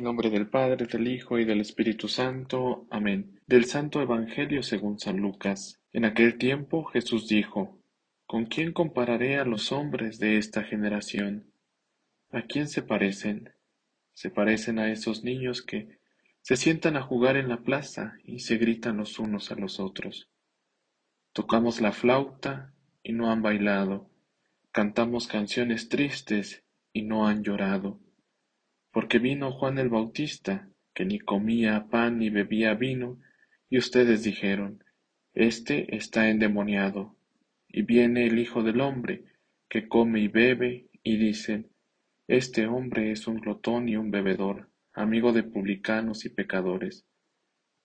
Nombre del Padre, del Hijo y del Espíritu Santo. Amén. Del Santo Evangelio según San Lucas. En aquel tiempo Jesús dijo, ¿Con quién compararé a los hombres de esta generación? ¿A quién se parecen? Se parecen a esos niños que se sientan a jugar en la plaza y se gritan los unos a los otros. Tocamos la flauta y no han bailado. Cantamos canciones tristes y no han llorado porque vino Juan el Bautista, que ni comía pan ni bebía vino, y ustedes dijeron, Este está endemoniado. Y viene el Hijo del hombre, que come y bebe, y dicen, Este hombre es un glotón y un bebedor, amigo de publicanos y pecadores.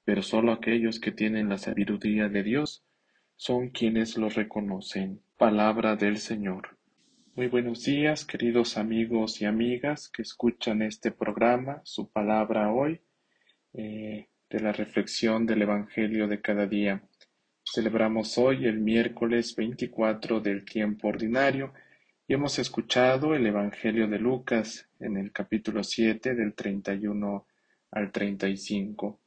Pero sólo aquellos que tienen la sabiduría de Dios son quienes lo reconocen. Palabra del Señor. Muy buenos días, queridos amigos y amigas que escuchan este programa, su palabra hoy, eh, de la reflexión del Evangelio de cada día. Celebramos hoy el miércoles 24 del tiempo ordinario y hemos escuchado el Evangelio de Lucas en el capítulo 7 del 31 al 35.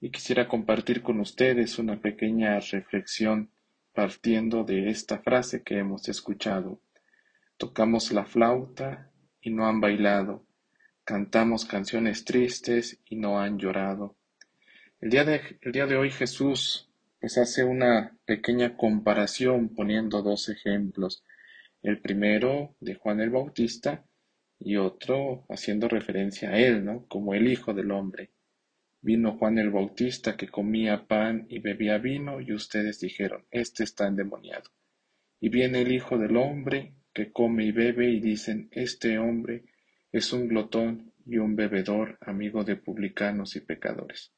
Y quisiera compartir con ustedes una pequeña reflexión partiendo de esta frase que hemos escuchado. Tocamos la flauta y no han bailado, cantamos canciones tristes y no han llorado. El día de, hoy Jesús pues hace una pequeña comparación poniendo dos ejemplos. El primero de Juan el Bautista y otro haciendo referencia a él, ¿no? Como el Hijo del Hombre. Vino Juan el Bautista que comía pan y bebía vino y ustedes dijeron, este está endemoniado. Y viene el Hijo del Hombre que come y bebe y dicen, este hombre es un glotón y un bebedor, amigo de publicanos y pecadores.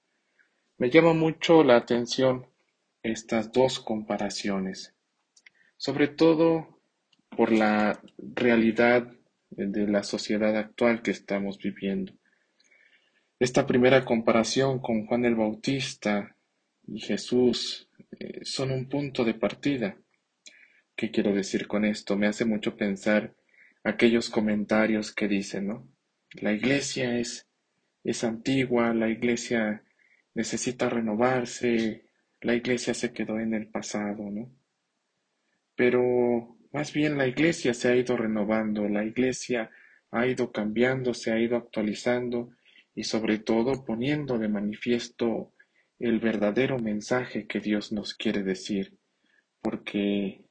Me llama mucho la atención estas dos comparaciones, sobre todo por la realidad de la sociedad actual que estamos viviendo. Esta primera comparación con Juan el Bautista y Jesús eh, son un punto de partida ¿Qué quiero decir con esto? Me hace mucho pensar aquellos comentarios que dicen, ¿no? La iglesia es, es antigua, la iglesia necesita renovarse, la iglesia se quedó en el pasado, ¿no? Pero más bien la iglesia se ha ido renovando, la iglesia ha ido cambiando, se ha ido actualizando y sobre todo poniendo de manifiesto el verdadero mensaje que Dios nos quiere decir, porque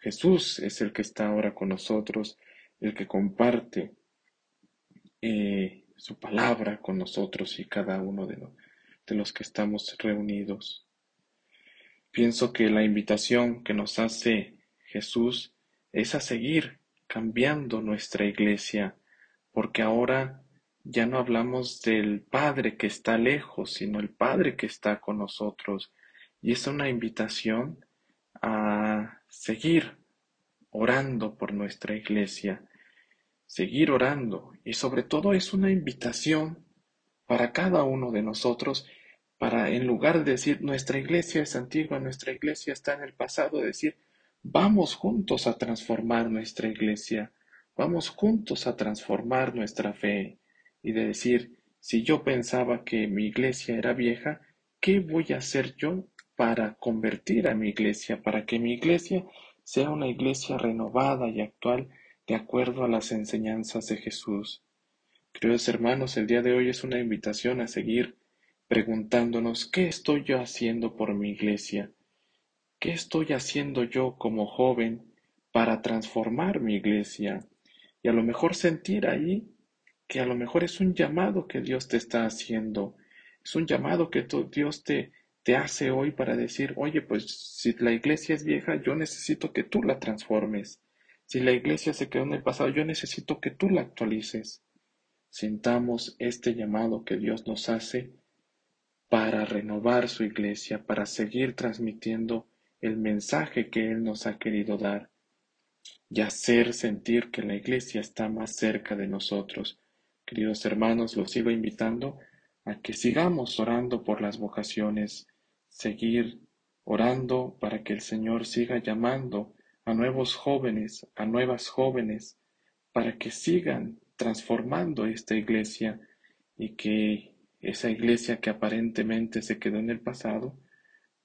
Jesús es el que está ahora con nosotros, el que comparte eh, su palabra con nosotros y cada uno de, de los que estamos reunidos. Pienso que la invitación que nos hace Jesús es a seguir cambiando nuestra iglesia, porque ahora ya no hablamos del Padre que está lejos, sino el Padre que está con nosotros. Y es una invitación seguir orando por nuestra iglesia, seguir orando. Y sobre todo es una invitación para cada uno de nosotros para en lugar de decir nuestra iglesia es antigua, nuestra iglesia está en el pasado, decir vamos juntos a transformar nuestra iglesia, vamos juntos a transformar nuestra fe y de decir si yo pensaba que mi iglesia era vieja, ¿qué voy a hacer yo para convertir a mi iglesia, para que mi iglesia sea una iglesia renovada y actual de acuerdo a las enseñanzas de Jesús. Queridos hermanos, el día de hoy es una invitación a seguir preguntándonos ¿qué estoy yo haciendo por mi iglesia? ¿Qué estoy haciendo yo como joven para transformar mi iglesia? Y a lo mejor sentir ahí que a lo mejor es un llamado que Dios te está haciendo, es un llamado que Dios te, te hace hoy para decir, oye, pues si la iglesia es vieja, yo necesito que tú la transformes. Si la iglesia se quedó en el pasado, yo necesito que tú la actualices. Sintamos este llamado que Dios nos hace para renovar su iglesia, para seguir transmitiendo el mensaje que Él nos ha querido dar y hacer sentir que la iglesia está más cerca de nosotros. Queridos hermanos, los sigo invitando a que sigamos orando por las vocaciones, seguir orando para que el Señor siga llamando a nuevos jóvenes, a nuevas jóvenes, para que sigan transformando esta iglesia y que esa iglesia que aparentemente se quedó en el pasado,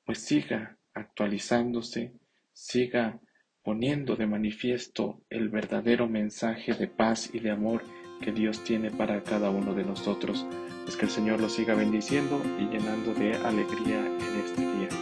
pues siga actualizándose, siga poniendo de manifiesto el verdadero mensaje de paz y de amor que Dios tiene para cada uno de nosotros. Pues que el Señor lo siga bendiciendo y llenando de alegría en este día.